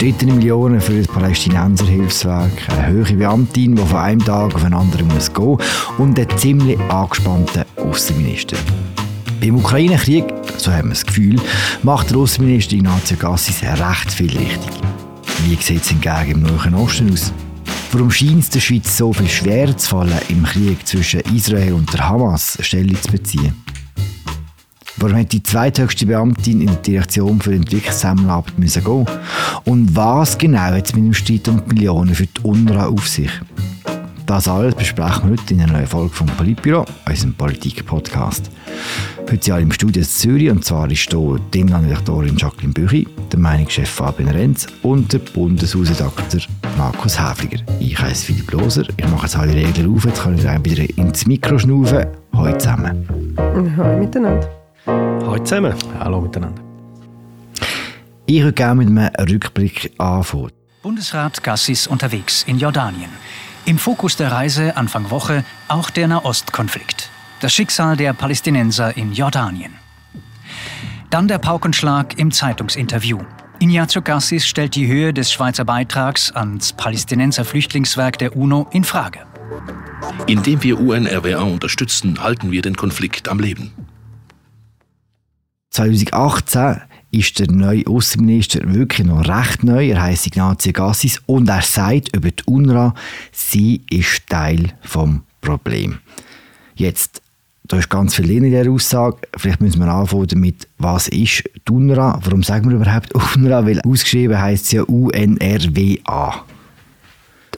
umstrittene Millionen für das Palästinenserhilfswerk, eine höhere Beamtin, die von einem Tag auf den anderen muss gehen und einen ziemlich angespannten Außenminister. Beim Ukraine-Krieg, so haben wir das Gefühl, macht der Außenminister Ignazio Gassis recht viel richtig. Wie sieht es hingegen im Nahen Osten aus? Warum scheint es der Schweiz so viel schwerer zu fallen, im Krieg zwischen Israel und der Hamas Stellung zu beziehen? Warum die zweithöchste Beamtin in der Direktion für Entwicklungszusammenarbeit müssen gehen? Und was genau hat es mit dem Streit um die Millionen für die UNRWA auf sich? Das alles besprechen wir heute in einer neuen Folge vom Politbüro, unserem Politik-Podcast. Heute sind alle im Studio in Zürich und zwar ist hier die Inlandredaktorin Jacqueline Büchi, der Meinungschef Fabian Renz und der Bundeshausredakteur Markus Häfliger. Ich heiße Philipp Loser, ich mache jetzt alle Regeln auf, jetzt kann ich wieder ins Mikro schnaufen. Hallo zusammen. Hallo miteinander. Hallo zusammen. Hallo miteinander. Ich würde gerne mit einem Rückblick anfangen. Bundesrat Gassis unterwegs in Jordanien. Im Fokus der Reise Anfang Woche auch der Nahostkonflikt. Das Schicksal der Palästinenser in Jordanien. Dann der Paukenschlag im Zeitungsinterview. Ignazio Gassis stellt die Höhe des Schweizer Beitrags ans Palästinenser Flüchtlingswerk der UNO in Frage. Indem wir UNRWA unterstützen, halten wir den Konflikt am Leben. 2018 ist der neue Außenminister wirklich noch recht neu. Er heißt Ignazio Gassis und er sagt über die UNRWA, sie ist Teil vom Problem. Jetzt, da ist ganz viel in dieser Aussage. Vielleicht müssen wir anfangen damit, was ist die UNRWA? Warum sagen wir überhaupt UNRWA? Weil ausgeschrieben heißt es ja UNRWA.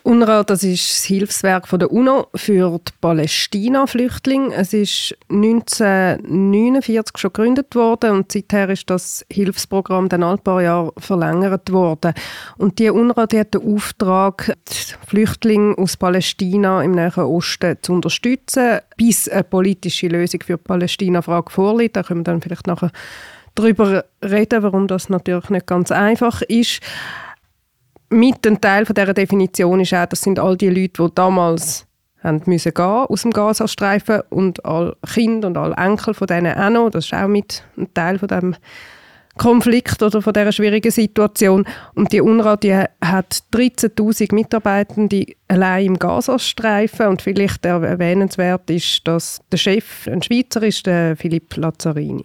UNRWA, das ist das Hilfswerk der UNO für die Palästina-Flüchtlinge. Es ist 1949 schon gegründet worden und seither ist das Hilfsprogramm dann ein paar Jahre verlängert worden. Und die UNRWA die hat den Auftrag, die Flüchtlinge aus Palästina im Nahen Osten zu unterstützen, bis eine politische Lösung für die Palästina-Frage vorliegt. Da können wir dann vielleicht nachher darüber reden, warum das natürlich nicht ganz einfach ist mit ein Teil von dieser Definition ist auch, das sind all die Leute, die damals haben müssen gehen aus dem Gazastreifen und alle Kinder und alle Enkel von denen auch noch. Das ist auch mit ein Teil von dem Konflikt oder von dieser schwierigen Situation. Und die UNRWA die hat 13'000 Mitarbeitende allein im Gazastreifen und vielleicht erwähnenswert ist, dass der Chef ein Schweizer ist, der Philipp Lazzarini.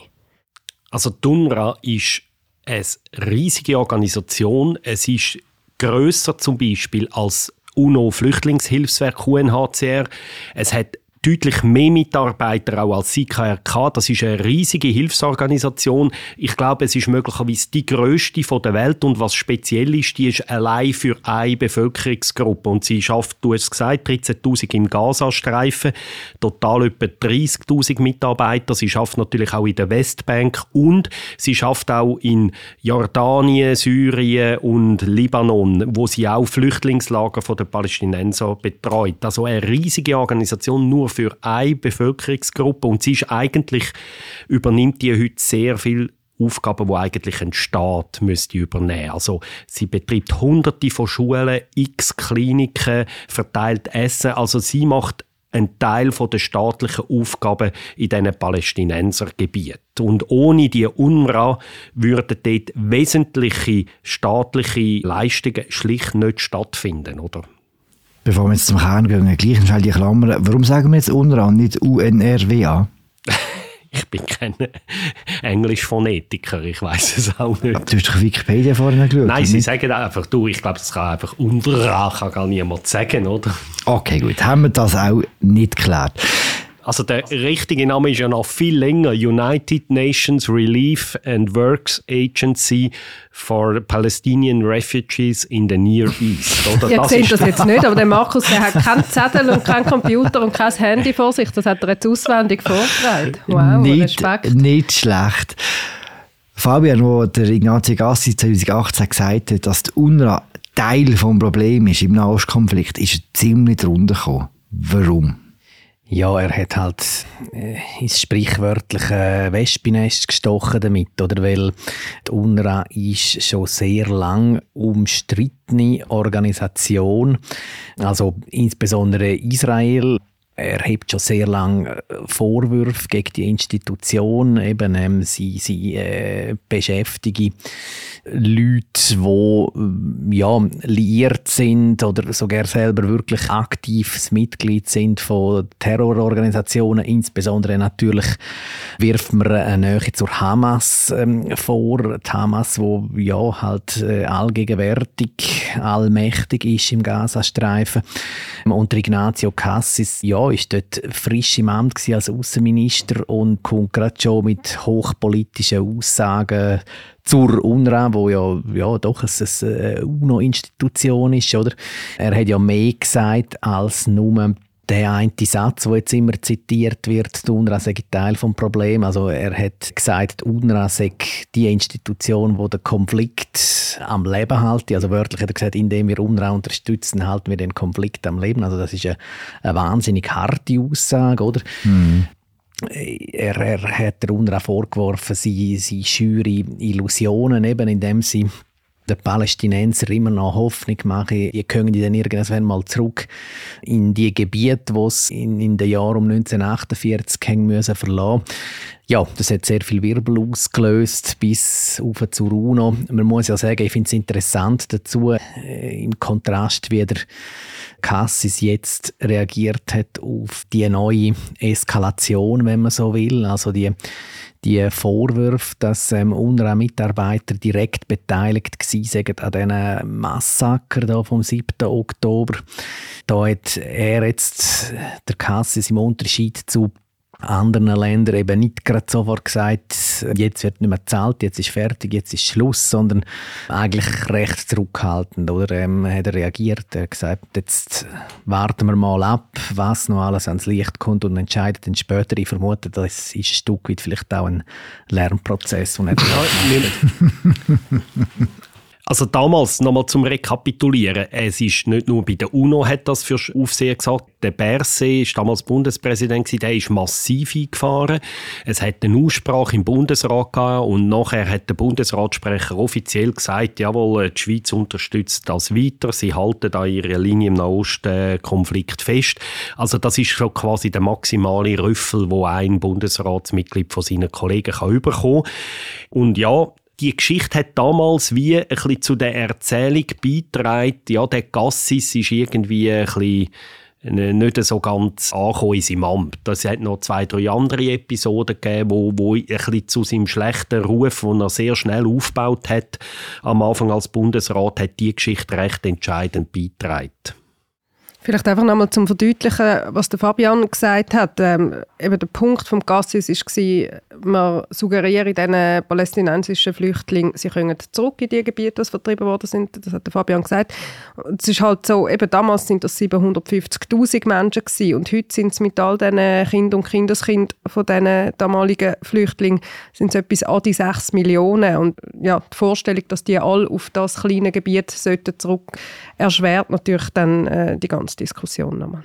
Also die UNRWA ist eine riesige Organisation. Es ist größer zum Beispiel als UNO-Flüchtlingshilfswerk UNHCR. Es hat deutlich mehr Mitarbeiter auch als IKRK. Das ist eine riesige Hilfsorganisation. Ich glaube, es ist möglicherweise die größte der Welt und was speziell ist, die ist allein für eine Bevölkerungsgruppe und sie schafft, du hast gesagt, 13.000 im Gazastreifen, total etwa 30.000 Mitarbeiter. Sie schafft natürlich auch in der Westbank und sie schafft auch in Jordanien, Syrien und Libanon, wo sie auch Flüchtlingslager von der Palästinenser betreut. Also eine riesige Organisation nur für eine Bevölkerungsgruppe und sie ist eigentlich, übernimmt die heute sehr viel Aufgaben, die eigentlich ein Staat müsste übernehmen. Also sie betreibt Hunderte von Schulen, x Kliniken, verteilt Essen. Also sie macht einen Teil der staatlichen Aufgaben in diesen Palästinensergebieten. Und ohne die UNRWA würden dort wesentliche staatliche Leistungen schlicht nicht stattfinden, oder? Bevor wir jetzt zum Kern gehen, gleich schnell die Klammern. Warum sagen wir jetzt UNRWA und nicht UNRWA? ich bin kein Englisch-Phonetiker, ich weiß es auch nicht. Du hast doch Wikipedia vorhin geschaut? Nein, sie sagen einfach, du, ich glaube, das kann einfach UNRWA kann gar niemand sagen, oder? Okay, gut, haben wir das auch nicht geklärt. Also der richtige Name ist ja noch viel länger. United Nations Relief and Works Agency for Palestinian Refugees in the Near East. Oder? Ihr seht das jetzt nicht, aber der Markus der hat keinen Zettel und keinen Computer und kein Handy vor sich. Das hat er jetzt auswendig vorgetragen. Wow, nicht, Respekt. Nicht schlecht. Fabian, wo der Ignazio Gassi 2018 gesagt hat, dass die UNRWA Teil des Problems ist im Nahostkonflikt, ist er ziemlich drunter gekommen. Warum? Ja, er hat halt äh, ins sprichwörtliche Wespennest gestochen damit, oder? Weil die UNRWA ist schon sehr lang umstrittene Organisation. Also insbesondere Israel er hebt schon sehr lange äh, Vorwürfe gegen die Institution. Eben, ähm, sie, sie äh, beschäftigen Leute, die ja, liiert sind oder sogar selber wirklich aktives Mitglied sind von Terrororganisationen. Insbesondere natürlich wirft man eine Nähe zur Hamas ähm, vor. Die Hamas, wo ja halt äh, allgegenwärtig, allmächtig ist im Gazastreifen. Und Ignazio Cassis, ja, ist dort frisch im Amt als Außenminister und kommt gerade schon mit hochpolitischen Aussagen zur UNRWA, wo ja, ja doch eine UNO-Institution ist, oder? Er hat ja mehr gesagt als nur der eine Satz, der jetzt immer zitiert wird, die UNRWA sei Teil des Problems. Also er hat gesagt, die UNRWA sei die Institution, die den Konflikt am Leben hält. Also wörtlich hat er gesagt, indem wir UNRWA unterstützen, halten wir den Konflikt am Leben. Also das ist eine, eine wahnsinnig harte Aussage, oder? Mhm. Er, er, hat der UNRWA vorgeworfen, sie, sie schüre Illusionen, eben indem sie den Palästinenser immer noch Hoffnung machen, ihr könnt dann irgendwann mal zurück in die Gebiete, die sie in, in den Jahren um 1948 haben müssen verlassen. Ja, das hat sehr viel Wirbel ausgelöst bis auf zur UNO. Man muss ja sagen, ich finde es interessant dazu, äh, im Kontrast, wie der Cassis jetzt reagiert hat auf die neue Eskalation, wenn man so will. Also die die Vorwürfe, dass ähm, UNRWA-Mitarbeiter direkt beteiligt waren an diesen Massaker da vom 7. Oktober. Da hat er jetzt, der Cassis im Unterschied zu anderen Ländern eben nicht gerade sofort gesagt, jetzt wird nicht mehr gezahlt, jetzt ist fertig, jetzt ist Schluss, sondern eigentlich recht zurückhaltend. Oder ähm, hat er reagiert, er hat gesagt, jetzt warten wir mal ab, was noch alles ans Licht kommt und entscheiden dann später. Ich vermute, das ist ein Stück weit vielleicht auch ein Lernprozess. Und Also damals, nochmal zum Rekapitulieren, es ist nicht nur bei der UNO hat das für Aufsehen gesagt, der Berset ist damals Bundespräsident der ist massiv eingefahren. Es hat eine Aussprache im Bundesrat gegeben und nachher hat der Bundesratssprecher offiziell gesagt, jawohl, die Schweiz unterstützt das weiter, sie halten da ihre Linie im Nahost-Konflikt fest. Also das ist schon quasi der maximale Rüffel, wo ein Bundesratsmitglied von seinen Kollegen kann bekommen. Und ja, die Geschichte hat damals wie ein bisschen zu der Erzählung beigetragen, ja, der Gassis ist irgendwie ein bisschen nicht so ganz angekommen in seinem Amt. Es hat noch zwei, drei andere Episoden gegeben, wo, wo ein bisschen zu seinem schlechten Ruf, den er sehr schnell aufgebaut hat, am Anfang als Bundesrat, hat die Geschichte recht entscheidend beigetragen. Vielleicht einfach nochmal zum Verdeutlichen, was der Fabian gesagt hat. Ähm, eben der Punkt vom Gassis war, man suggeriere diesen palästinensischen Flüchtlingen, sie können zurück in die Gebiete, die vertrieben worden sind. Das hat der Fabian gesagt. Es ist halt so, eben damals sind das 750'000 Menschen gewesen, und heute sind es mit all diesen Kindern und Kindeskind von diesen damaligen Flüchtlingen sind es etwas an die 6 Millionen. Und ja, die Vorstellung, dass die alle auf das kleine Gebiet sollten zurück, erschwert natürlich dann äh, die ganze Diskussion nochmal.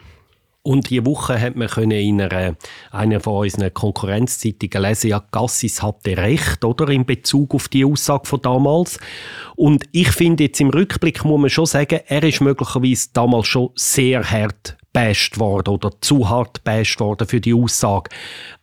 Und diese Woche hat man in einer, einer von unseren Konkurrenzzeitungen lesen, ja, Gassis hatte recht, oder, in Bezug auf die Aussage von damals. Und ich finde jetzt im Rückblick muss man schon sagen, er ist möglicherweise damals schon sehr hart basht worden oder zu hart basht worden für die Aussage.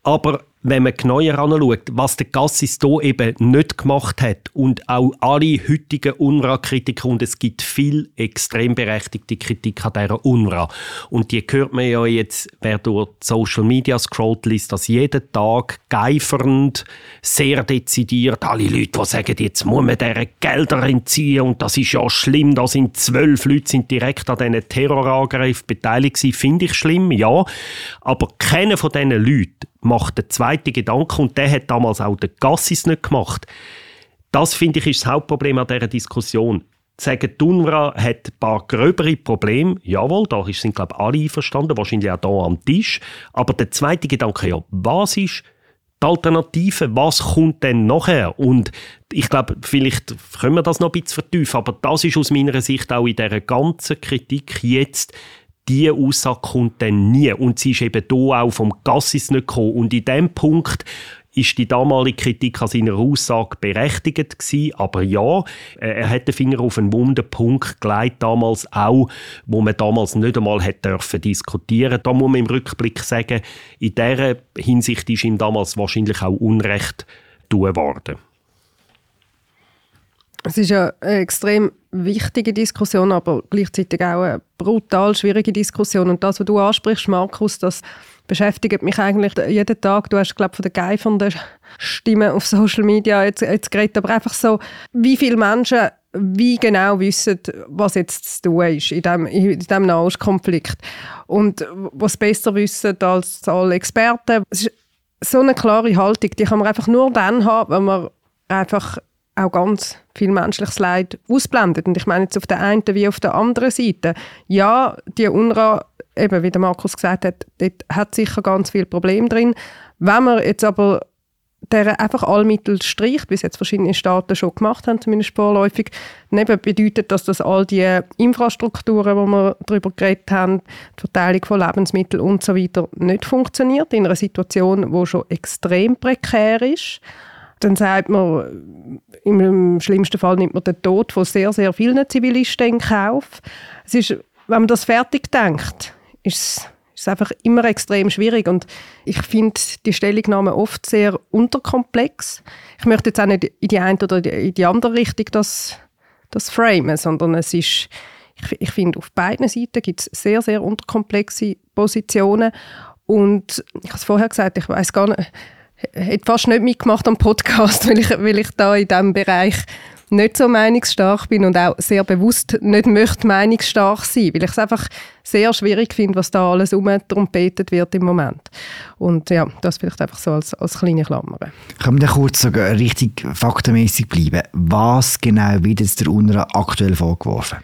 Aber wenn man genauer anschaut, was der Gassis hier eben nicht gemacht hat und auch alle heutigen UNRWA-Kritiker, und es gibt viel extrem berechtigte Kritik an dieser UNRWA. Und die hört man ja jetzt, wer durch Social Media scrollt, liest das jeden Tag geifernd, sehr dezidiert. Alle Leute, die sagen, jetzt muss man deren Gelder entziehen und das ist ja schlimm, da sind zwölf Leute sind direkt an diesen Terrorangriffen beteiligt finde ich schlimm, ja. Aber keiner von diesen Leuten macht den zweiten Gedanken und der hat damals auch den Gassis nicht gemacht. Das finde ich ist das Hauptproblem an dieser Diskussion. Sagen, die UNRWA hat ein paar gröbere Probleme. Jawohl, da sind, glaube ich, alle einverstanden, wahrscheinlich auch hier am Tisch. Aber der zweite Gedanke, ja, was ist die Alternative? Was kommt denn nachher? Und ich glaube, vielleicht können wir das noch ein bisschen vertiefen, aber das ist aus meiner Sicht auch in dieser ganzen Kritik jetzt diese Aussage kommt dann nie. Und sie ist eben hier auch vom Gassis nicht gekommen. Und in diesem Punkt ist die damalige Kritik an seiner Aussage berechtigt gewesen, aber ja, äh, er hat den Finger auf einen wunden Punkt gelegt, damals auch, wo man damals nicht einmal hätte dürfen diskutieren. Da muss man im Rückblick sagen, in dieser Hinsicht ist ihm damals wahrscheinlich auch Unrecht tun worden. Es ist ja eine extrem wichtige Diskussion, aber gleichzeitig auch eine brutal schwierige Diskussion. Und das, was du ansprichst, Markus, das beschäftigt mich eigentlich jeden Tag. Du hast, glaube ich, von der geifernden Stimme auf Social Media jetzt, jetzt geredet, aber einfach so, wie viele Menschen wie genau wissen, was jetzt zu tun ist in diesem Nahostkonflikt. Und was besser wissen als alle Experten. Es ist so eine klare Haltung, die kann man einfach nur dann haben, wenn man einfach auch ganz viel menschliches Leid ausblendet. Und ich meine jetzt auf der einen wie auf der anderen Seite. Ja, die UNRWA, eben wie der Markus gesagt hat, dort hat sicher ganz viel Problem drin. Wenn man jetzt aber der einfach alle Mittel streicht, wie es jetzt verschiedene Staaten schon gemacht haben, zumindest vorläufig, dann bedeutet das, dass all die Infrastrukturen, wo wir darüber geredet haben, die Verteilung von Lebensmitteln und so nicht funktioniert in einer Situation, wo schon extrem prekär ist. Dann sagt man, im schlimmsten Fall nimmt man den Tod von sehr, sehr vielen Zivilisten in Kauf. Es ist, wenn man das fertig denkt, ist es einfach immer extrem schwierig und ich finde die Stellungnahme oft sehr unterkomplex. Ich möchte jetzt auch nicht in die eine oder in die andere Richtung das, das framen, sondern es ist, ich, ich finde, auf beiden Seiten gibt es sehr, sehr unterkomplexe Positionen und ich habe es vorher gesagt, ich weiß gar nicht, hätte fast nicht mitgemacht am Podcast, weil ich, weil ich da in diesem Bereich nicht so meinungsstark bin und auch sehr bewusst nicht möchte meinungsstark sein, weil ich es einfach sehr schwierig finde, was da alles umtrompetet wird im Moment. Und ja, das vielleicht einfach so als, als kleine Klammer. Können wir kurz sogar richtig faktenmäßig bleiben? Was genau wird jetzt der UNRWA aktuell vorgeworfen?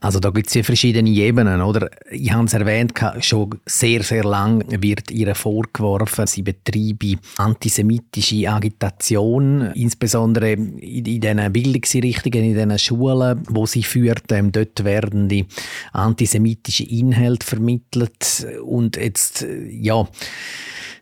Also da gibt es ja verschiedene Ebenen, oder? Ich habe es erwähnt, schon sehr, sehr lang wird ihr vorgeworfen, sie betreibe antisemitische Agitation, insbesondere in, in diesen Bildungsrichtungen, in diesen Schulen, wo sie führt. Ähm, dort werden die antisemitische Inhalte vermittelt und jetzt, ja,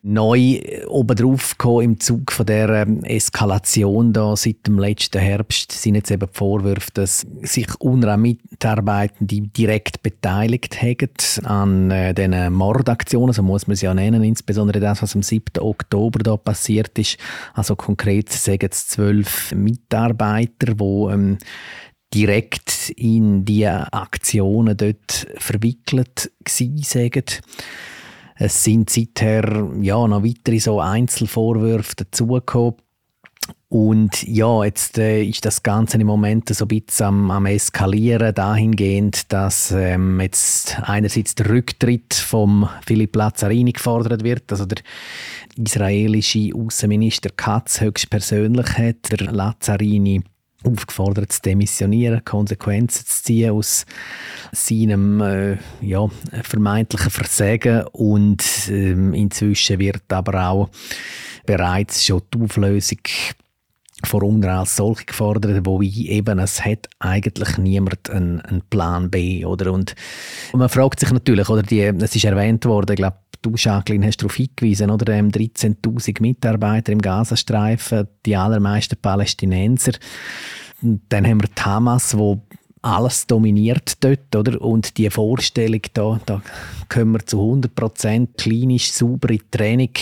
neu obendrauf gekommen im Zug von der ähm, Eskalation da seit dem letzten Herbst sind jetzt eben die Vorwürfe, dass sich UNRWA-Mitarbeitende direkt beteiligt haben an äh, diesen Mordaktionen, so muss man es ja nennen, insbesondere das, was am 7. Oktober da passiert ist. Also konkret sagen es zwölf Mitarbeiter, die ähm, direkt in die Aktionen dort verwickelt gewesen sagen. Es sind seither ja, noch weitere so Einzelvorwürfe dazugekommen. Und ja, jetzt äh, ist das Ganze im Moment so ein bisschen am, am Eskalieren, dahingehend, dass ähm, jetzt einerseits der Rücktritt von Philipp Lazzarini gefordert wird, also der israelische Außenminister Katz höchstpersönlich hat der Lazzarini aufgefordert zu demissionieren, Konsequenzen zu ziehen aus seinem äh, ja, vermeintlichen Versagen. Und ähm, inzwischen wird aber auch bereits schon die Auflösung von UNRWA als solche gefordert, wo ich eben, es hat eigentlich niemand einen, einen Plan B, oder? Und, und man fragt sich natürlich, oder die, es ist erwähnt worden, ich glaube, du, Jacqueline, hast darauf hingewiesen, oder? 13.000 ähm, Mitarbeiter im Gazastreifen, die allermeisten Palästinenser. Dann haben wir die Hamas, wo alles dominiert dort, oder? Und die Vorstellung da, da können wir zu 100% klinisch saubere Training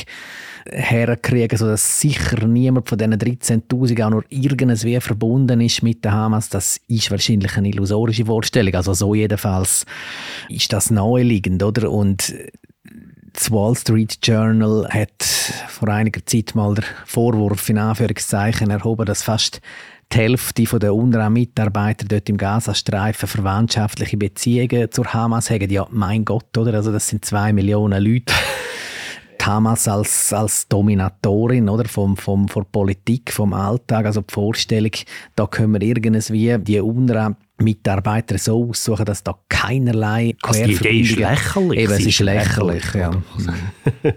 herkriegen, sodass sicher niemand von diesen 13'000 auch nur irgendwie verbunden ist mit der Hamas. Das ist wahrscheinlich eine illusorische Vorstellung. Also so jedenfalls ist das naheliegend, oder? Und das Wall Street Journal hat vor einiger Zeit mal den Vorwurf in Anführungszeichen erhoben, dass fast die Hälfte der UNRWA-Mitarbeiter dort im Gazastreifen verwandtschaftliche Beziehungen zur Hamas haben. Ja, mein Gott, oder? Also das sind zwei Millionen Leute. Hamas als, als Dominatorin oder, vom, vom, von Politik, vom Alltag, also die Vorstellung, da können wir irgendwie die UNRWA Mitarbeiter so aussuchen, dass da keinerlei also die Idee ist lächerlich. Eben, es ist lächerlich, lächerlich ja.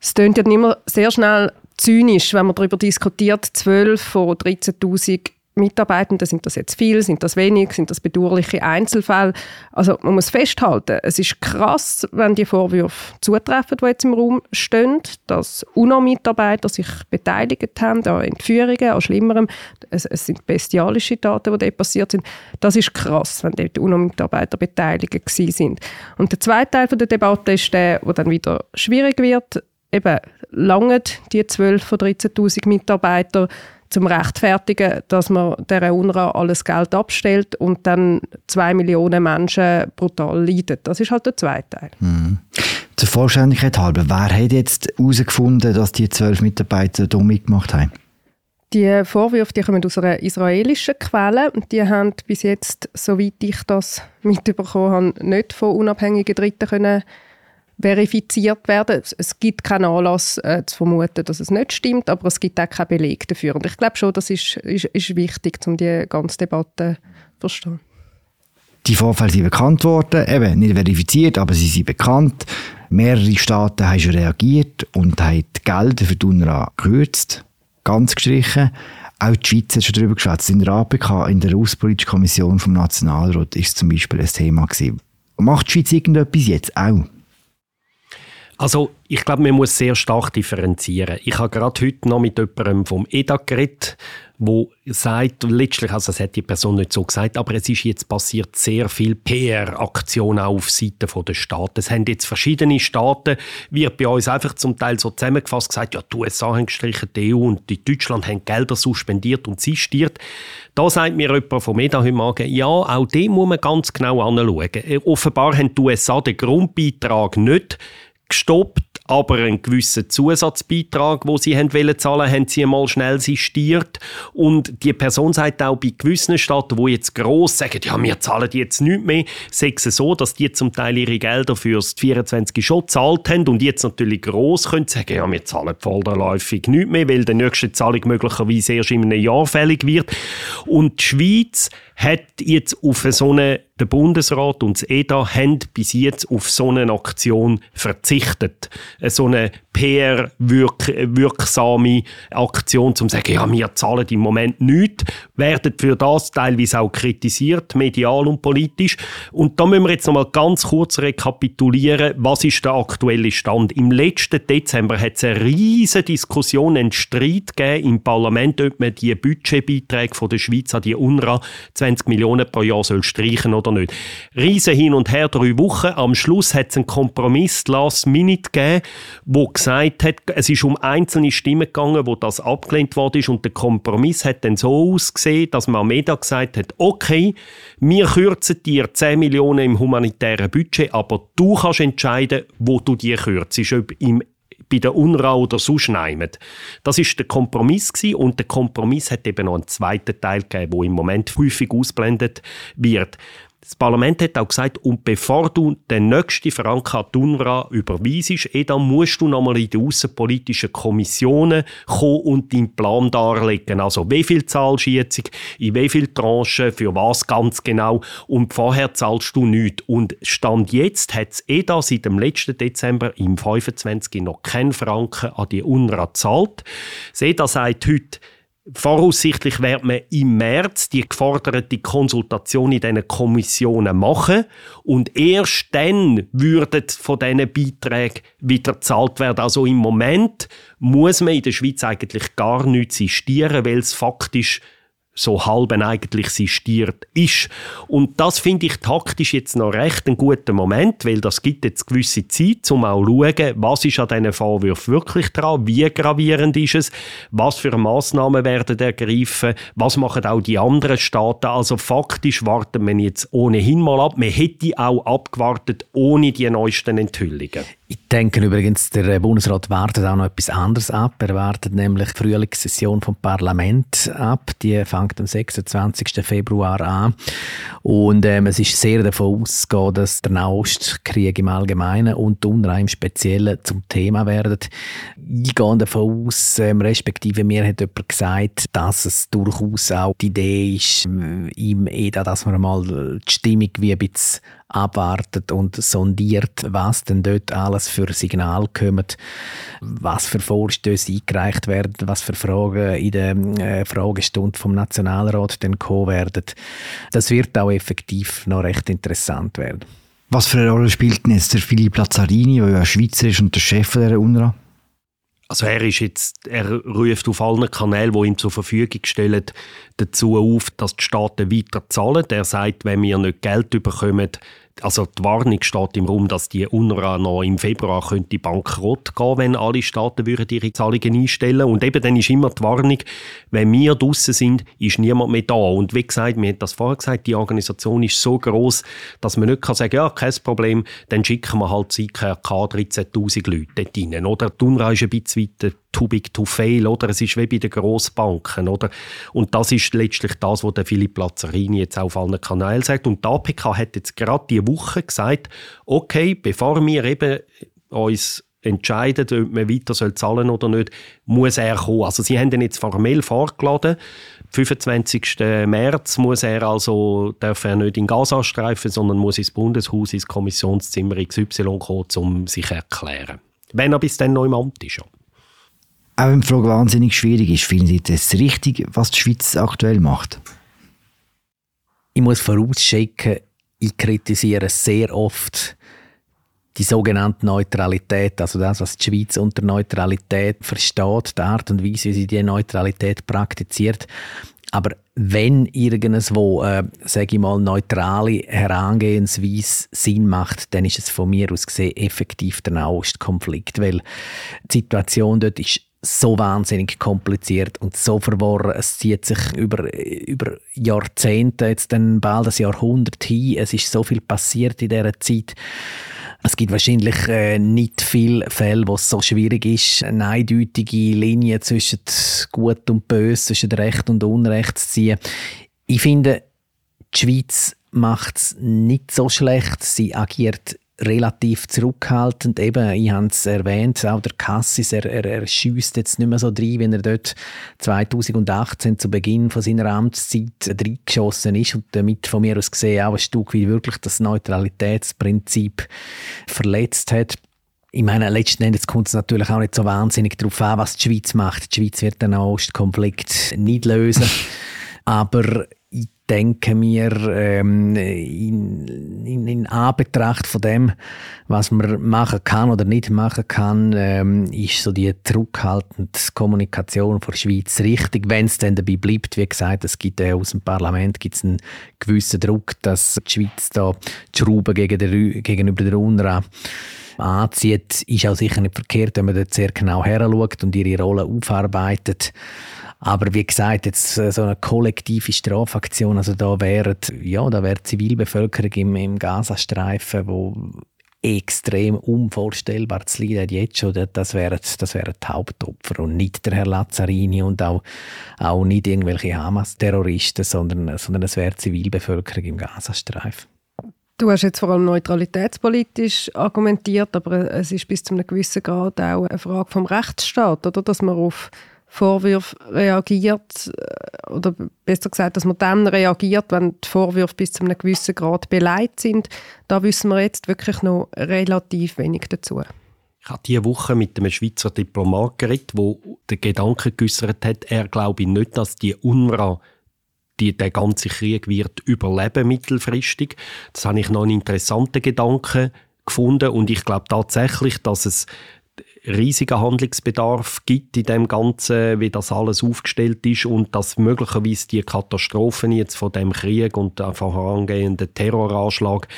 es klingt ja immer sehr schnell zynisch, wenn man darüber diskutiert, 12 von 13'000 Mitarbeitenden, sind das jetzt viel, sind das wenig, sind das bedauerliche Einzelfälle? Also man muss festhalten, es ist krass, wenn die Vorwürfe zutreffen, die jetzt im Raum stehen, dass UNO-Mitarbeiter sich beteiligt haben an Entführungen, an Schlimmerem. Es, es, sind bestialische Taten, die dort passiert sind. Das ist krass, wenn dort UNO-Mitarbeiter beteiligt sind. Und der zweite Teil der Debatte ist der, der dann wieder schwierig wird. Eben, langen die 12 von 13'000 Mitarbeiter zum rechtfertigen, dass man der UNRWA alles Geld abstellt und dann zwei Millionen Menschen brutal leiden. Das ist halt der zweite Teil. Mhm. Zur Vollständigkeit halber, wer hat jetzt herausgefunden, dass die zwölf Mitarbeiter da mitgemacht haben? Die Vorwürfe die kommen aus einer israelischen Quelle. Die haben bis jetzt, soweit ich das mitbekommen habe, nicht von unabhängigen Dritten können verifiziert werden. Es gibt keinen Anlass äh, zu vermuten, dass es nicht stimmt, aber es gibt auch keinen Beleg dafür. Und ich glaube schon, das ist, ist, ist wichtig, um die ganze Debatte zu verstehen. Die Vorfälle sind bekannt worden, eben nicht verifiziert, aber sie sind bekannt. Mehrere Staaten haben schon reagiert und haben die Gelder für die UNRWA gekürzt, ganz gestrichen. Auch die Schweiz hat schon darüber geschwätzt. In der APK, in der Außenpolitischen Kommission vom Nationalrat, ist zum Beispiel ein Thema gewesen. Macht die Schweiz irgendetwas jetzt auch? Also ich glaube, man muss sehr stark differenzieren. Ich habe gerade heute noch mit jemandem vom EDA geredet, wo sagt, letztlich, also das hat die Person nicht so gesagt, aber es ist jetzt passiert sehr viel PR-Aktion auf Seiten der Staaten. Es haben jetzt verschiedene Staaten, wird bei uns einfach zum Teil so zusammengefasst gesagt, ja, die USA haben gestrichen, die EU und die Deutschland haben Gelder suspendiert und sistiert. Da sagt mir jemand vom EDA heute Morgen, ja, auch dem muss man ganz genau anschauen. Äh, offenbar haben die USA den Grundbeitrag nicht gestoppt, aber einen gewissen Zusatzbeitrag, wo sie haben wollen zahlen, haben sie einmal schnell sistiert. Und die Person sagt auch bei gewissen Staaten, wo jetzt gross sagen, ja, wir zahlen jetzt nichts mehr, es so, dass die zum Teil ihre Gelder fürs 24 schon gezahlt haben und jetzt natürlich gross können sagen, ja, wir zahlen vorderläufig nichts mehr, weil die nächste Zahlung möglicherweise erst in einem Jahr fällig wird. Und die Schweiz hat jetzt auf so eine, der Bundesrat und das EDA haben bis jetzt auf so eine Aktion verzichtet. So eine PR-wirksame Aktion, um zu sagen, ja, wir zahlen im Moment nichts, werden für das teilweise auch kritisiert, medial und politisch. Und da müssen wir jetzt noch mal ganz kurz rekapitulieren, was ist der aktuelle Stand. Im letzten Dezember hat es eine riesige Diskussion, einen Streit gegeben im Parlament, ob man die Budgetbeiträge von der Schweiz an die UNRWA 20 Millionen pro Jahr soll streichen oder nicht. Riesen hin und her, drei Wochen. Am Schluss hat es einen Kompromiss Last Minute gegeben, wo gesagt hat, es ist um einzelne Stimmen gegangen, wo das abgelehnt worden ist und der Kompromiss hat dann so ausgesehen, dass man Meda gesagt hat, okay, wir kürzen dir 10 Millionen im humanitären Budget, aber du kannst entscheiden, wo du die kürzt, ob im bei der UNRWA oder sonst nehmen. Das ist der Kompromiss gewesen. und der Kompromiss hat eben noch einen zweiten Teil gegeben, wo im Moment häufig ausblendet wird. Das Parlament hat auch gesagt, und bevor du den nächsten Franken an die UNRWA überweisest, eh, dann musst du nochmal in die außenpolitischen Kommissionen kommen und deinen Plan darlegen. Also wie viel zahlst du jetzt, in wie viel Tranchen, für was ganz genau und vorher zahlst du nichts. Und Stand jetzt hat es EDA seit dem letzten Dezember im 25 noch keinen Franken an die UNRWA gezahlt. Das EDA sagt heute, Voraussichtlich wird man im März die geforderte Konsultation in diesen Kommissionen machen und erst dann würden von diesen Beiträgen wieder gezahlt werden. Also im Moment muss man in der Schweiz eigentlich gar nichts sistieren, weil es faktisch so halben eigentlich sistiert ist. Und das finde ich taktisch jetzt noch recht ein guter Moment, weil das gibt jetzt gewisse Zeit, um auch zu schauen, was ist an diesen Vorwürfen wirklich dran, wie gravierend ist es, was für Massnahmen werden ergriffen, was machen auch die anderen Staaten. Also faktisch warten wir jetzt ohnehin mal ab. Man hätte auch abgewartet ohne die neuesten Enthüllungen. Ich denke übrigens, der Bundesrat wartet auch noch etwas anderes ab. Er wartet nämlich die Frühlingssession vom Parlament ab. Die am 26. Februar an. Und ähm, es ist sehr davon auszugehen, dass der Nahostkrieg im Allgemeinen und UNRWA im Speziellen zum Thema werden. Ich gehe davon aus, ähm, respektive mir hat jemand gesagt, dass es durchaus auch die Idee ist, äh, im EDA, dass man mal die Stimmung wie ein bisschen abwartet und sondiert, was denn dort alles für Signal kommen, was für Vorstöße eingereicht werden, was für Fragen in der äh, Fragestunde vom Nationalrat dann kommen werden. Das wird auch effektiv noch recht interessant werden. Was für eine Rolle spielt denn jetzt der Philipp Lazzarini, der ja Schweizer ist und der Chef der UNRWA? Also er ist jetzt, er ruft auf allen Kanälen, die ihm zur Verfügung stellen, dazu auf, dass die Staaten weiter zahlen. Er sagt, wenn wir nicht Geld bekommen, also die Warnung steht im Raum, dass die UNRWA noch im Februar könnte bankrott gehen, wenn alle Staaten würden ihre Zahlungen einstellen und eben dann ist immer die Warnung, wenn wir draußen sind, ist niemand mehr da und wie gesagt, mir hat das vorher gesagt, die Organisation ist so groß, dass man nicht kann sagen, ja, kein Problem, dann schicken wir halt IKRK 13'000 Leute dort rein, oder? Die UNRWA ist ein bisschen weiter too big to fail, oder? Es ist wie bei den Grossbanken, oder? Und das ist letztlich das, was der Philipp Lazzarini jetzt auf allen Kanälen sagt. Und die APK hat jetzt gerade diese Woche gesagt, okay, bevor wir eben uns entscheiden, ob man weiter soll zahlen oder nicht, muss er kommen. Also sie haben ihn jetzt formell vorgeladen. 25. März muss er also, darf er nicht in Gaza streifen, sondern muss ins Bundeshaus, ins Kommissionszimmer XY kommen, um sich erklären. Wenn er bis dann noch im Amt ist. Auch wenn die Frage wahnsinnig schwierig ist, finden Sie das richtig, was die Schweiz aktuell macht? Ich muss vorausschicken, ich kritisiere sehr oft die sogenannte Neutralität, also das, was die Schweiz unter Neutralität versteht, die Art und Weise, wie sie diese Neutralität praktiziert. Aber wenn irgendwo, äh, sage ich mal, neutrale Herangehensweise Sinn macht, dann ist es von mir aus gesehen effektiv der Nahostkonflikt, weil die Situation dort ist so wahnsinnig kompliziert und so verworren. Es zieht sich über, über Jahrzehnte, jetzt dann bald ein Jahrhundert hin. Es ist so viel passiert in dieser Zeit. Es gibt wahrscheinlich äh, nicht viele Fälle, wo es so schwierig ist, eine eindeutige Linie zwischen Gut und Böse, zwischen Recht und Unrecht zu ziehen. Ich finde, die Schweiz macht es nicht so schlecht. Sie agiert relativ zurückhaltend. Eben, ich habe es erwähnt, auch der Cassis, er, er, er schiesst jetzt nicht mehr so drin, wenn er dort 2018 zu Beginn von seiner Amtszeit reingeschossen ist und damit von mir aus gesehen auch ein Stück wie wirklich das Neutralitätsprinzip verletzt hat. Ich meine, letzten Endes kommt es natürlich auch nicht so wahnsinnig darauf an, was die Schweiz macht. Die Schweiz wird den Ostkonflikt nicht lösen. Aber denke mir, ähm, in, in, in, Anbetracht von dem, was man machen kann oder nicht machen kann, ähm, ist so die zurückhaltende Kommunikation von der Schweiz richtig, wenn es dann dabei bleibt. Wie gesagt, es gibt äh, aus dem Parlament gibt's einen gewissen Druck, dass die Schweiz da die Schrauben gegen der, gegenüber der UNRWA anzieht, ist auch sicher nicht verkehrt, wenn man dort sehr genau her und ihre Rolle aufarbeitet. Aber wie gesagt, jetzt äh, so eine kollektive Strafaktion, also da wäre ja, da wäre Zivilbevölkerung im, im Gazastreifen, wo extrem unvorstellbar zu leiden jetzt schon, das wären, das wären die Hauptopfer und nicht der Herr Lazzarini und auch, auch nicht irgendwelche Hamas-Terroristen, sondern, sondern es wäre Zivilbevölkerung im Gazastreifen. Du hast jetzt vor allem neutralitätspolitisch argumentiert, aber es ist bis zu einem gewissen Grad auch eine Frage vom Rechtsstaat, oder? dass man auf Vorwürfe reagiert, äh, oder besser gesagt, dass man dann reagiert, wenn die Vorwürfe bis zu einem gewissen Grad beleidigt sind. Da wissen wir jetzt wirklich noch relativ wenig dazu. Ich habe diese Woche mit einem Schweizer Diplomat geredet, der den Gedanken geäußert hat, er glaube nicht, dass die UNRWA die, der ganze Krieg wird überleben mittelfristig. Das habe ich noch einen interessanten Gedanken gefunden und ich glaube tatsächlich, dass es riesigen Handlungsbedarf gibt in dem Ganzen, wie das alles aufgestellt ist und dass möglicherweise die Katastrophen jetzt von dem Krieg und der vorangehenden Terroranschlag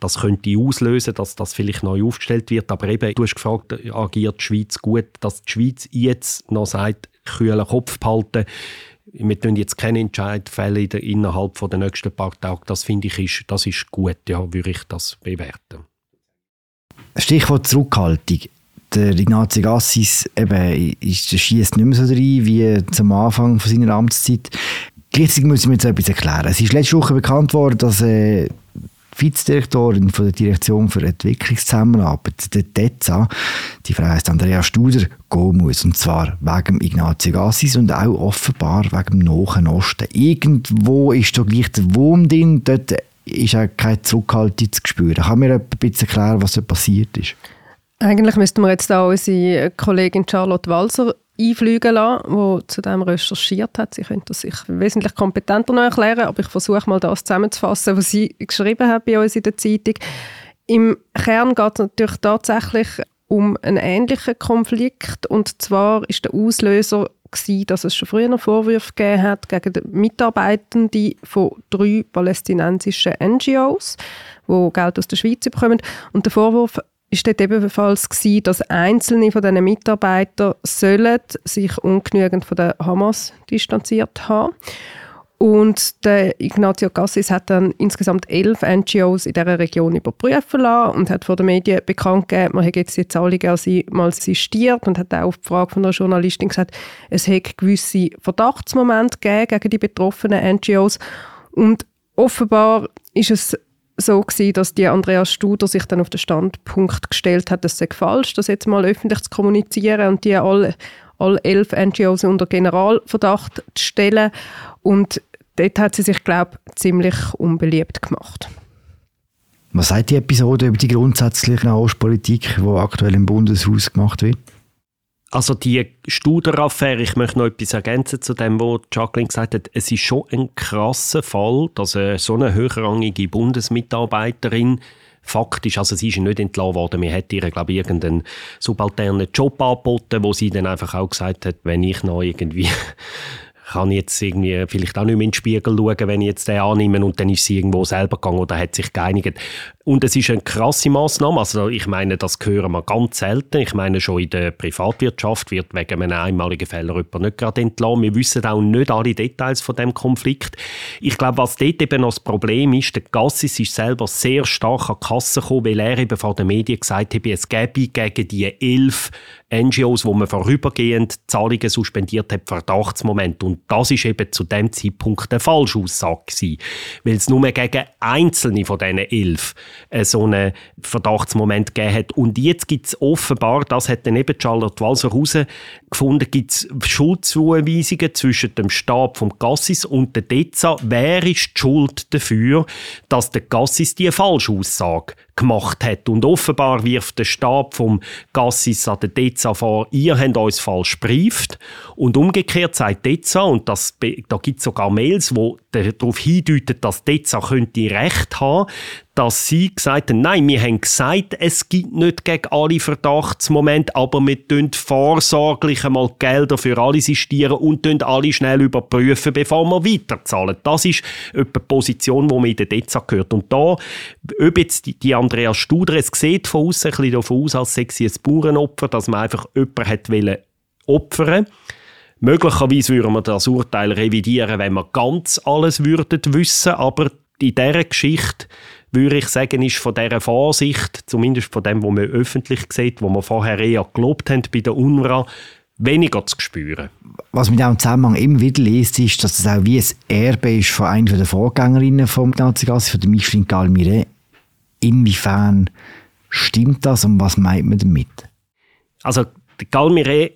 das könnte auslösen, dass das vielleicht neu aufgestellt wird. Aber eben, du hast gefragt, agiert die Schweiz gut, dass die Schweiz jetzt noch sagt, kühlen Kopf behalten. Wir tun jetzt keine Entscheid fällen innerhalb der nächsten paar Tage. Das finde ich, ist, das ist gut, ja, würde ich das bewerten. Stichwort Zurückhaltung der Ignazio Gassis schießt nicht mehr so rein wie zum Anfang von seiner Amtszeit. Gleichzeitig muss ich mir jetzt etwas erklären. Es ist letzte Woche bekannt worden, dass äh, Vizedirektorin von der Direktion für Entwicklungszusammenarbeit, der DEZA, die Frau heißt Andrea Studer, gehen muss. Und zwar wegen Ignazio Gassis und auch offenbar wegen dem Nahen Osten. Irgendwo ist da gleich der Wurm drin. Dort ist auch keine Zurückhaltung zu spüren. Kann mir ein bisschen erklären, was da passiert ist? Eigentlich müssten wir jetzt auch unsere Kollegin Charlotte Walser einfliegen lassen, die zu dem recherchiert hat. Sie könnte das sich wesentlich kompetenter noch erklären, aber ich versuche mal das zusammenzufassen, was sie geschrieben hat bei uns in der Zeitung. Im Kern geht es natürlich tatsächlich um einen ähnlichen Konflikt und zwar ist der Auslöser gewesen, dass es schon früher Vorwürfe gegeben hat gegen die Mitarbeitenden von drei palästinensischen NGOs, die Geld aus der Schweiz bekommen. Und der Vorwurf ist dort ebenfalls gewesen, dass einzelne von diesen Mitarbeitern sollen sich ungenügend von der Hamas distanziert haben. Und der Ignazio Cassis hat dann insgesamt elf NGOs in dieser Region überprüfen lassen und hat vor den Medien bekannt gegeben, man hätte jetzt die Zahlungen sie mal sistiert und hat auch auf die Frage von einer Journalistin gesagt, es hätte gewisse Verdachtsmomente gegeben gegen die betroffenen NGOs. Und offenbar ist es so gewesen, dass die Andreas Studer sich dann auf den Standpunkt gestellt hat, es sei falsch, das jetzt mal öffentlich zu kommunizieren und die alle, alle elf NGOs unter Generalverdacht zu stellen. Und dort hat sie sich, glaube ich, ziemlich unbeliebt gemacht. Was sagt die Episode über die grundsätzliche Nahostpolitik, die aktuell im Bundeshaus gemacht wird? Also die Studeraffäre, ich möchte noch etwas ergänzen zu dem, was Jacqueline gesagt hat. Es ist schon ein krasser Fall, dass so eine höherrangige Bundesmitarbeiterin faktisch, also sie ist nicht entlassen worden, man hat ihr, glaube ich, irgendeinen subalternen Job angeboten, wo sie dann einfach auch gesagt hat, wenn ich noch irgendwie kann jetzt irgendwie vielleicht auch nicht mehr in den Spiegel schauen, wenn ich jetzt den annehme und dann ist sie irgendwo selber gegangen oder hat sich geeinigt. Und es ist eine krasse Maßnahme. Also ich meine, das hören wir ganz selten. Ich meine, schon in der Privatwirtschaft wird wegen einem einmaligen Fehler jemand nicht gerade entlassen. Wir wissen auch nicht alle Details von dem Konflikt. Ich glaube, was dort eben noch das Problem ist, der Gassis ist selber sehr stark an die Kasse gekommen, weil er eben vor den Medien gesagt hat, es gäbe gegen die elf NGOs, wo man vorübergehend Zahlungen suspendiert hat, Verdachtsmoment. Und das ist eben zu dem Zeitpunkt eine Falschaussage gewesen. Weil es nur gegen einzelne von diesen elf äh, so einen Verdachtsmoment gegeben hat. Und jetzt gibt es offenbar, das hat dann eben Charlotte Walser herausgefunden, gibt es Schuldzuweisungen zwischen dem Stab vom Gassis und der DEZA. Wer ist die Schuld dafür, dass der Gassis die Falschaussage gemacht hat. Und offenbar wirft der Stab vom Gassis an den DEZA vor, ihr habt uns falsch brieft. Und umgekehrt sagt DEZA, und das, da gibt es sogar Mails, wo darauf hindeuten, dass DEZA könnte Recht haben, dass sie gesagt haben, nein, wir haben gesagt, es gibt nicht gegen alle Verdachtsmomente, aber wir tun vorsorglich einmal Gelder für alle sistieren und tun alle schnell überprüfen, bevor wir weiterzahlen. Das ist eine Position, die man in der DEZA gehört. Und da, ob jetzt die, die Andreas Studer, es sieht von außen ein bisschen davon aus, als sei sie Bauernopfer, dass man einfach jemanden wollen opfern Möglicherweise würden wir das Urteil revidieren, wenn wir ganz alles würden wissen, aber in dieser Geschichte würde ich sagen, ist von dieser Vorsicht, zumindest von dem, was man öffentlich sieht, wo wir vorher eher gelobt haben bei der UNRWA, weniger zu spüren. Was man auch im Zusammenhang immer wieder liest, ist, dass das auch wie ein Erbe ist von einer der Vorgängerinnen vom Nazigassi, von der Micheline Galmire. Inwiefern stimmt das und was meint man damit? Also, Galmire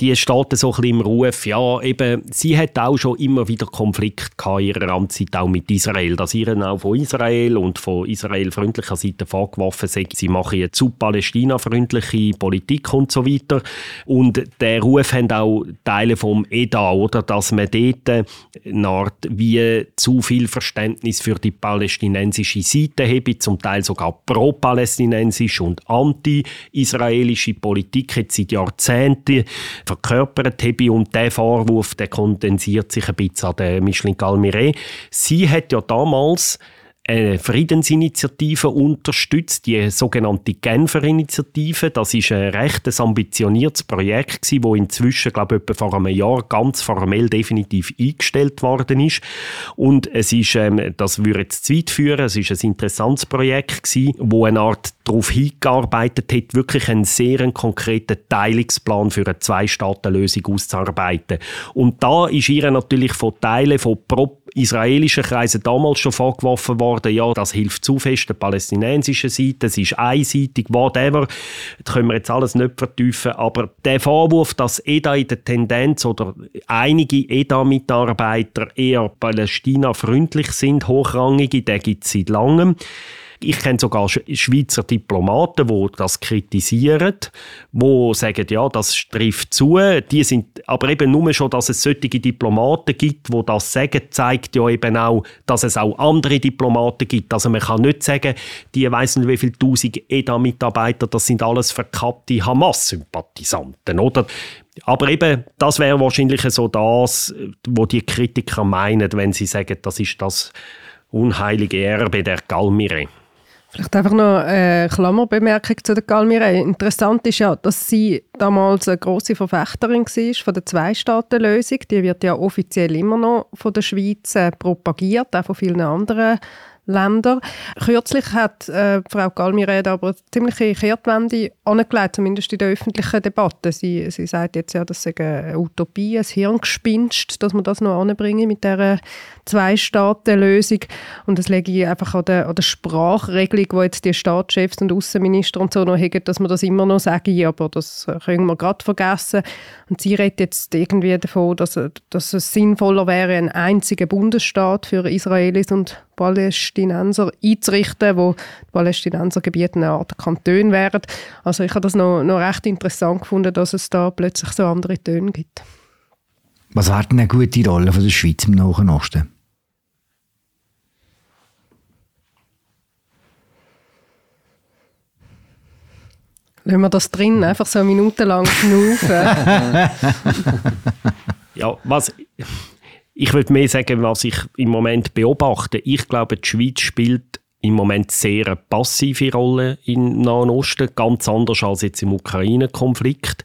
die steht so ein bisschen im Ruf. Ja, eben, sie hat auch schon immer wieder Konflikt gehabt ihrer Amtszeit auch mit Israel. Dass ihr auch von Israel und von israelfreundlicher Seite vorgeworfen sagt, sie machen eine zu palästinafreundliche Politik und so weiter. Und der Ruf haben auch Teile vom EDA, oder, dass man dort eine Art wie zu viel Verständnis für die palästinensische Seite habe, zum Teil sogar pro-palästinensisch und anti-israelische Politik jetzt seit Jahrzehnten verkörpert habe. Und der Vorwurf der kondensiert sich ein bisschen an der Micheline Galmire. Sie hat ja damals eine Friedensinitiative unterstützt, die sogenannte Genfer Initiative. Das ist ein recht ambitioniertes Projekt gewesen, wo inzwischen, glaube ich, etwa vor einem Jahr ganz formell definitiv eingestellt worden ist. Und es ist, ähm, das würde jetzt zu weit führen, es ist ein interessantes Projekt gewesen, wo eine Art darauf hingearbeitet hat, wirklich einen sehr konkreten Teilungsplan für eine Zwei-Staaten-Lösung auszuarbeiten. Und da ist ihr natürlich von Teilen von pro israelischen Kreisen damals schon vorgeworfen worden, ja, das hilft zu fest der palästinensischen Seite, es ist einseitig, whatever. Das können wir jetzt alles nicht vertiefen, aber der Vorwurf, dass EDA in der Tendenz oder einige EDA-Mitarbeiter eher palästinafreundlich sind, hochrangige, der gibt es seit langem. Ich kenne sogar Schweizer Diplomaten, die das kritisieren, die sagen, ja, das trifft zu. Die sind, aber eben nur schon, dass es solche Diplomaten gibt, die das sagen, zeigt ja eben auch, dass es auch andere Diplomaten gibt. Also man kann nicht sagen, die weiss nicht, wie viele tausend EDA-Mitarbeiter, das sind alles verkappte Hamas-Sympathisanten, oder? Aber eben, das wäre wahrscheinlich so das, was die Kritiker meinen, wenn sie sagen, das ist das unheilige Erbe der Galmire. Vielleicht einfach noch eine Klammerbemerkung zu der Galmire. Interessant ist ja, dass sie damals eine große Verfechterin war von der Zwei-Staaten-Lösung. Die wird ja offiziell immer noch von der Schweiz äh, propagiert, auch von vielen anderen Länder. Kürzlich hat äh, Frau Galmireda aber eine ziemliche Kehrtwende angelegt, zumindest in der öffentlichen Debatte. Sie, sie sagt jetzt ja, das sei eine Utopie, ein Hirngespinst, dass man das noch anbringen mit dieser Zwei-Staaten-Lösung. Und das lege ich einfach an der, an der Sprachregelung, die jetzt die Staatschefs und Außenminister und so noch haben, dass man das immer noch sagen, aber das können wir gerade vergessen. Und sie redet jetzt irgendwie davon, dass, dass es sinnvoller wäre, einen einzigen Bundesstaat für Israelis und Palästinenser einzurichten, wo die Palästinensergebiete eine Art Kanton wären. Also ich habe das noch, noch recht interessant gefunden, dass es da plötzlich so andere Töne gibt. Was wäre denn eine gute Rolle von der Schweiz im Nahen Osten? Lassen wir das drin, einfach so minutenlang schnaufen. ja, was ich würde mehr sagen, was ich im Moment beobachte. Ich glaube, die Schweiz spielt im Moment sehr eine passive Rolle im Nahen Osten, ganz anders als jetzt im Ukraine-Konflikt.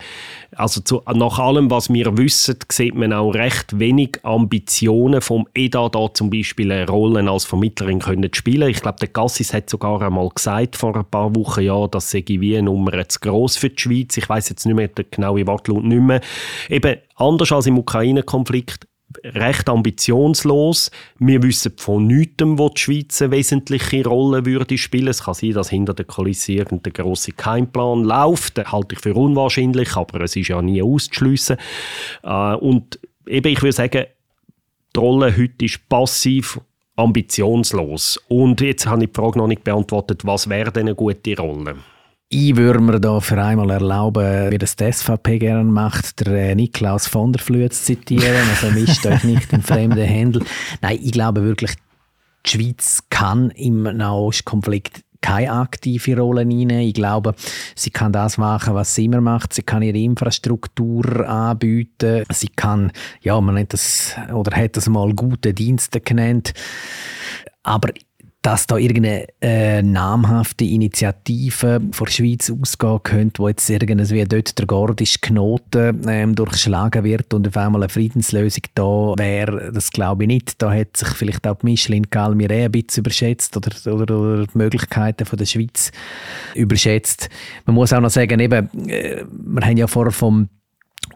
Also zu, nach allem, was wir wissen, sieht man auch recht wenig Ambitionen vom EDA da zum Beispiel eine Rolle als Vermittlerin können spielen. Ich glaube, der Gassis hat sogar einmal gesagt vor ein paar Wochen, ja, das sei wie eine Nummer zu gross für die Schweiz. Ich weiß jetzt nicht mehr den genauen Wortlaut nicht mehr. Eben anders als im Ukraine-Konflikt recht ambitionslos. Wir wissen von nichts, wo die Schweiz eine wesentliche Rolle würde spielen. Es kann sein, dass hinter der Kulisse irgendein grosser Keimplan läuft. Das halte ich für unwahrscheinlich, aber es ist ja nie auszuschliessen. Äh, und eben, ich würde sagen, die Rolle heute ist passiv ambitionslos. Und jetzt habe ich die Frage noch nicht beantwortet, was wäre denn eine gute Rolle? Ich würde mir da für einmal erlauben, wie das die SVP gerne macht, der äh, Niklaus von der Flühe zu zitieren. Also mischt euch nicht in fremde Händel. Nein, ich glaube wirklich, die Schweiz kann im Nahostkonflikt keine aktive Rolle einnehmen. Ich glaube, sie kann das machen, was sie immer macht. Sie kann ihre Infrastruktur anbieten. Sie kann, ja, man nennt das, oder hat das mal gute Dienste genannt. Aber dass da irgendeine äh, namhafte Initiative von der Schweiz ausgehen könnte, wo jetzt irgendwie dort der gordische Knoten ähm, durchschlagen wird und auf einmal eine Friedenslösung da wäre, das glaube ich nicht. Da hat sich vielleicht auch Michelin Galmire ein bisschen überschätzt oder, oder, oder die Möglichkeiten von der Schweiz überschätzt. Man muss auch noch sagen, eben, äh, wir haben ja vorher vom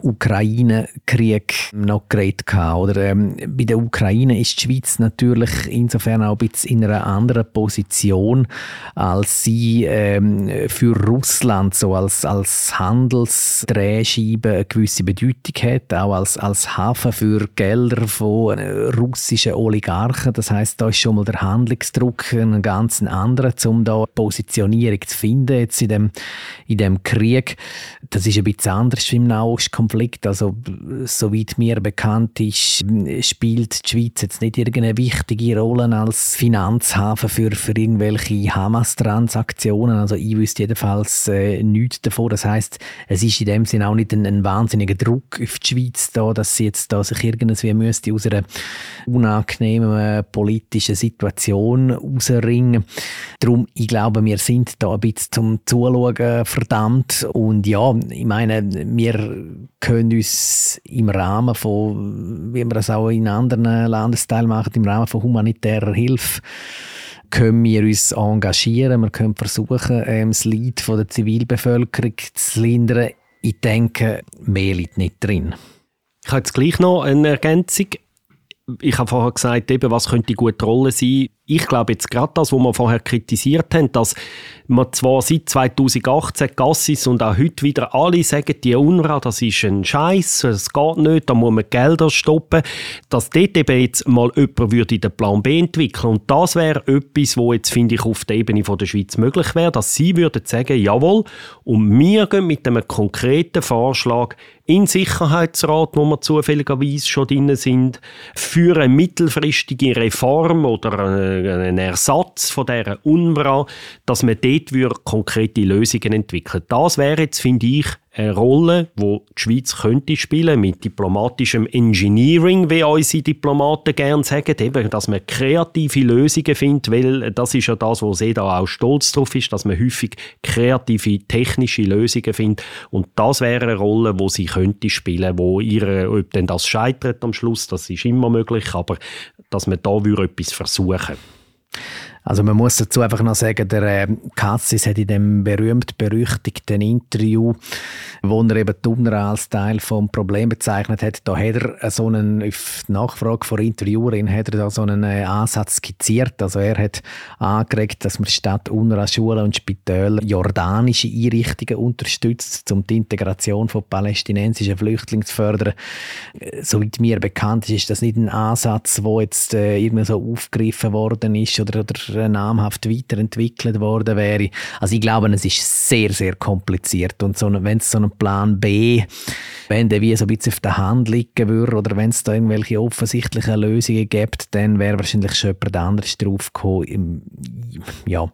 Ukraine-Krieg noch geredet oder ähm, Bei der Ukraine ist die Schweiz natürlich insofern auch ein bisschen in einer anderen Position, als sie ähm, für Russland so als, als Handelsdrehscheibe eine gewisse Bedeutung hat, auch als, als Hafen für Gelder von äh, russischen Oligarchen. Das heißt, da ist schon mal der Handlungsdruck ein ganz anderer, um da Positionierung zu finden jetzt in dem, in dem Krieg. Das ist ein bisschen anders im Nahostkonflikt Konflikt. Also, soweit mir bekannt ist, spielt die Schweiz jetzt nicht irgendeine wichtige Rolle als Finanzhafen für, für irgendwelche Hamas-Transaktionen. Also, ich wüsste jedenfalls äh, nichts davon. Das heißt, es ist in dem Sinne auch nicht ein, ein wahnsinniger Druck auf die Schweiz da, dass sie jetzt da sich irgendwie müsste aus einer unangenehmen äh, politischen Situation rausringen. Darum, ich glaube, wir sind da ein bisschen zum Zuschauen verdammt. Und ja, ich meine, wir können uns im Rahmen von, wie wir es auch in anderen Landesteilen machen, im Rahmen von humanitärer Hilfe, können wir uns engagieren, wir können versuchen, ähm, das Leid der Zivilbevölkerung zu lindern. Ich denke, mehr liegt nicht drin. Ich habe jetzt gleich noch eine Ergänzung. Ich habe vorher gesagt, eben, was könnte die gute Rolle sein. Ich glaube jetzt gerade das, was wir vorher kritisiert haben, dass man zwar seit 2018 Gassis und auch heute wieder alle sagen, die UNRWA, das ist ein Scheiß, es geht nicht, da muss man Gelder stoppen, dass dort eben jetzt mal jemand würde den Plan B entwickeln und das wäre etwas, wo jetzt finde ich auf der Ebene der Schweiz möglich wäre, dass sie würden sagen, jawohl, und wir gehen mit einem konkreten Vorschlag in Sicherheitsrat, wo wir zufälligerweise schon drin sind, für eine mittelfristige Reform oder einen Ersatz von dieser UNRWA, dass man dort konkrete Lösungen entwickeln. Das wäre jetzt, finde ich, eine Rolle, wo die Schweiz könnte spielen mit diplomatischem Engineering, wie unsere Diplomaten gerne sagen, eben, dass man kreative Lösungen findet, weil das ist ja das, wo sie da auch stolz drauf ist, dass man häufig kreative technische Lösungen findet. Und das wäre eine Rolle, wo sie könnte spielen, wo ihre, ob denn das scheitert am Schluss, das ist immer möglich, aber dass man da etwas versuchen also man muss dazu einfach noch sagen, der äh, Kassis hat in dem berühmt-berüchtigten Interview, wo er eben die als Teil vom Problem bezeichnet hat, da hat er so einen, auf Nachfrage von Interviewerin, hat er da so einen äh, Ansatz skizziert. Also er hat angeregt, dass man statt UNRWA Schulen und Spitäler jordanische Einrichtungen unterstützt, um die Integration von palästinensischen Flüchtlingen zu fördern. Äh, soweit mir bekannt ist, ist das nicht ein Ansatz, wo jetzt äh, irgendwie so aufgegriffen worden ist oder, oder namhaft weiterentwickelt worden wäre. Also ich glaube, es ist sehr, sehr kompliziert und so, wenn es so einen Plan B, wenn der wie so ein bisschen auf der Hand liegen würde oder wenn es da irgendwelche offensichtlichen Lösungen gibt, dann wäre wahrscheinlich schon jemand anderes drauf gekommen. Ja,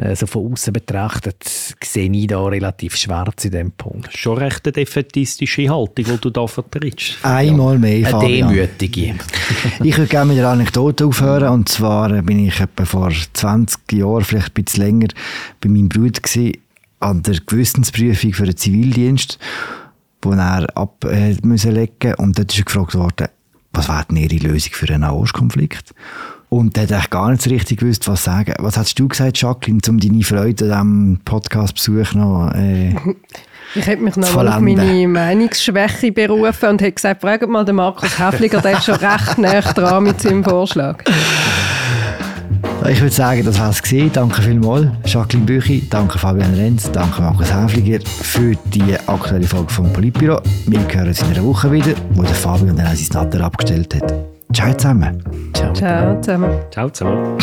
also von außen betrachtet sehe ich da relativ schwarz in dem Punkt. Schon recht eine defetistische Haltung, die du da vertrittst. Einmal ja. mehr, Fabian. Eine demütige. ich würde gerne mit einer Anekdote aufhören. Und zwar bin ich etwa vor 20 Jahren, vielleicht ein bisschen länger, bei meinem Bruder gewesen, an der Gewissensprüfung für den Zivildienst, wo er ab äh, müssen legen Und dort ist er gefragt worden, was wäre denn Ihre Lösung für einen Nahostkonflikt? Und der hat eigentlich gar nicht so richtig gewusst, was sagen. Was hast du gesagt, Jacqueline, um deine Freude an diesem Podcast-Besuch noch äh, Ich hätte mich noch auf meine Meinungsschwäche berufen und hätte gesagt, fragt mal den Markus Häfliger, der ist schon recht nah dran mit seinem Vorschlag. Ich würde sagen, das war es. Danke vielmals, Jacqueline Büchi, danke Fabian Renz, danke Markus Häfliger für die aktuelle Folge vom Politbüro. Wir hören uns in einer Woche wieder, wo der Fabian dann auch sein Natter abgestellt hat. Ciao zusammen. Ciao, Ciao zusammen. Ciao zusammen.